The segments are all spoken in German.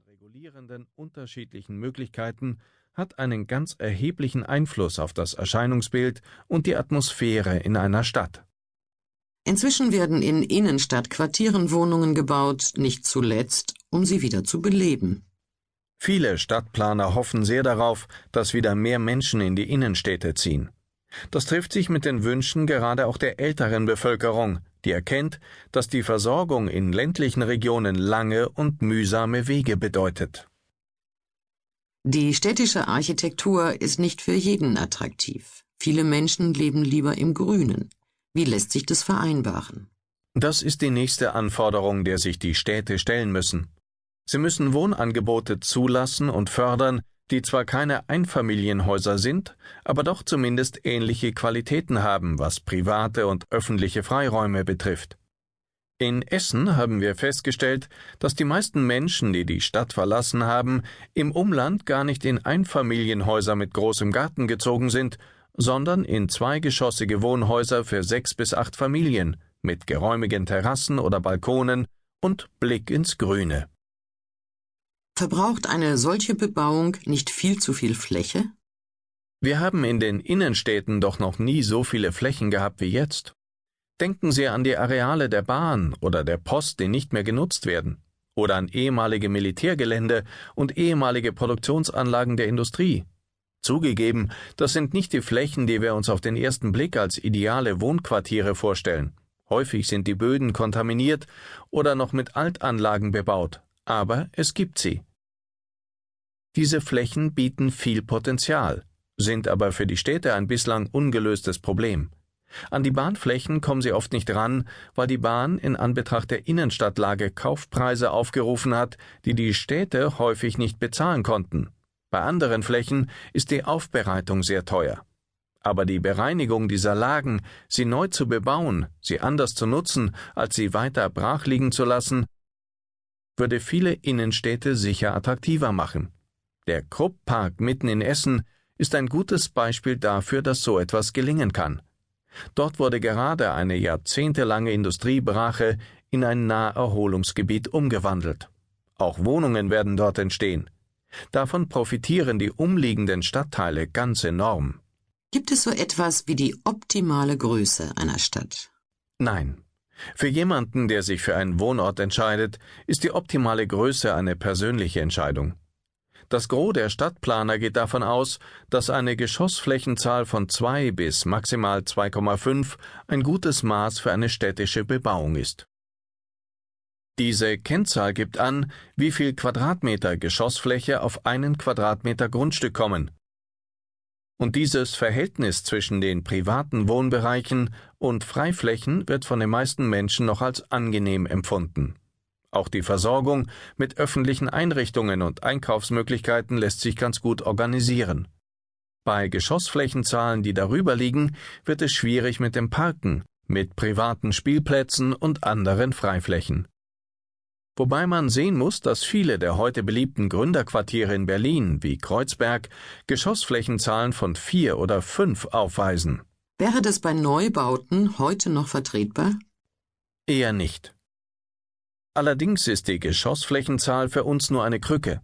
An regulierenden, unterschiedlichen Möglichkeiten hat einen ganz erheblichen Einfluss auf das Erscheinungsbild und die Atmosphäre in einer Stadt. Inzwischen werden in Innenstadtquartieren Wohnungen gebaut, nicht zuletzt, um sie wieder zu beleben. Viele Stadtplaner hoffen sehr darauf, dass wieder mehr Menschen in die Innenstädte ziehen. Das trifft sich mit den Wünschen gerade auch der älteren Bevölkerung, die erkennt, dass die Versorgung in ländlichen Regionen lange und mühsame Wege bedeutet. Die städtische Architektur ist nicht für jeden attraktiv. Viele Menschen leben lieber im Grünen. Wie lässt sich das vereinbaren? Das ist die nächste Anforderung, der sich die Städte stellen müssen. Sie müssen Wohnangebote zulassen und fördern, die zwar keine Einfamilienhäuser sind, aber doch zumindest ähnliche Qualitäten haben, was private und öffentliche Freiräume betrifft. In Essen haben wir festgestellt, dass die meisten Menschen, die die Stadt verlassen haben, im Umland gar nicht in Einfamilienhäuser mit großem Garten gezogen sind, sondern in zweigeschossige Wohnhäuser für sechs bis acht Familien mit geräumigen Terrassen oder Balkonen und Blick ins Grüne. Verbraucht eine solche Bebauung nicht viel zu viel Fläche? Wir haben in den Innenstädten doch noch nie so viele Flächen gehabt wie jetzt. Denken Sie an die Areale der Bahn oder der Post, die nicht mehr genutzt werden, oder an ehemalige Militärgelände und ehemalige Produktionsanlagen der Industrie. Zugegeben, das sind nicht die Flächen, die wir uns auf den ersten Blick als ideale Wohnquartiere vorstellen. Häufig sind die Böden kontaminiert oder noch mit Altanlagen bebaut, aber es gibt sie. Diese Flächen bieten viel Potenzial, sind aber für die Städte ein bislang ungelöstes Problem. An die Bahnflächen kommen sie oft nicht ran, weil die Bahn in Anbetracht der Innenstadtlage Kaufpreise aufgerufen hat, die die Städte häufig nicht bezahlen konnten. Bei anderen Flächen ist die Aufbereitung sehr teuer. Aber die Bereinigung dieser Lagen, sie neu zu bebauen, sie anders zu nutzen, als sie weiter brach liegen zu lassen, würde viele Innenstädte sicher attraktiver machen. Der Krupp-Park mitten in Essen ist ein gutes Beispiel dafür, dass so etwas gelingen kann. Dort wurde gerade eine jahrzehntelange Industriebrache in ein Naherholungsgebiet umgewandelt. Auch Wohnungen werden dort entstehen. Davon profitieren die umliegenden Stadtteile ganz enorm. Gibt es so etwas wie die optimale Größe einer Stadt? Nein. Für jemanden, der sich für einen Wohnort entscheidet, ist die optimale Größe eine persönliche Entscheidung. Das Gros der Stadtplaner geht davon aus, dass eine Geschossflächenzahl von 2 bis maximal 2,5 ein gutes Maß für eine städtische Bebauung ist. Diese Kennzahl gibt an, wie viel Quadratmeter Geschossfläche auf einen Quadratmeter Grundstück kommen. Und dieses Verhältnis zwischen den privaten Wohnbereichen und Freiflächen wird von den meisten Menschen noch als angenehm empfunden. Auch die Versorgung mit öffentlichen Einrichtungen und Einkaufsmöglichkeiten lässt sich ganz gut organisieren. Bei Geschossflächenzahlen, die darüber liegen, wird es schwierig mit dem Parken, mit privaten Spielplätzen und anderen Freiflächen. Wobei man sehen muss, dass viele der heute beliebten Gründerquartiere in Berlin wie Kreuzberg Geschossflächenzahlen von vier oder fünf aufweisen. Wäre das bei Neubauten heute noch vertretbar? Eher nicht. Allerdings ist die Geschossflächenzahl für uns nur eine Krücke,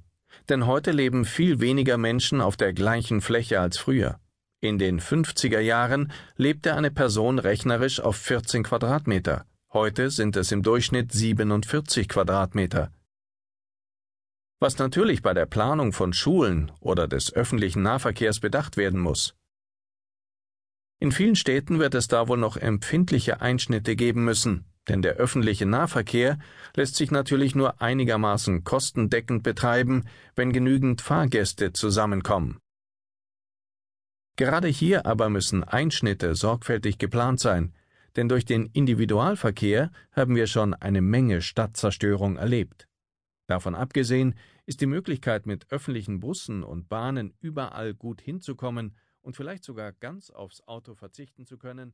denn heute leben viel weniger Menschen auf der gleichen Fläche als früher. In den 50er Jahren lebte eine Person rechnerisch auf 14 Quadratmeter, heute sind es im Durchschnitt 47 Quadratmeter. Was natürlich bei der Planung von Schulen oder des öffentlichen Nahverkehrs bedacht werden muss. In vielen Städten wird es da wohl noch empfindliche Einschnitte geben müssen, denn der öffentliche Nahverkehr lässt sich natürlich nur einigermaßen kostendeckend betreiben, wenn genügend Fahrgäste zusammenkommen. Gerade hier aber müssen Einschnitte sorgfältig geplant sein, denn durch den Individualverkehr haben wir schon eine Menge Stadtzerstörung erlebt. Davon abgesehen ist die Möglichkeit, mit öffentlichen Bussen und Bahnen überall gut hinzukommen und vielleicht sogar ganz aufs Auto verzichten zu können,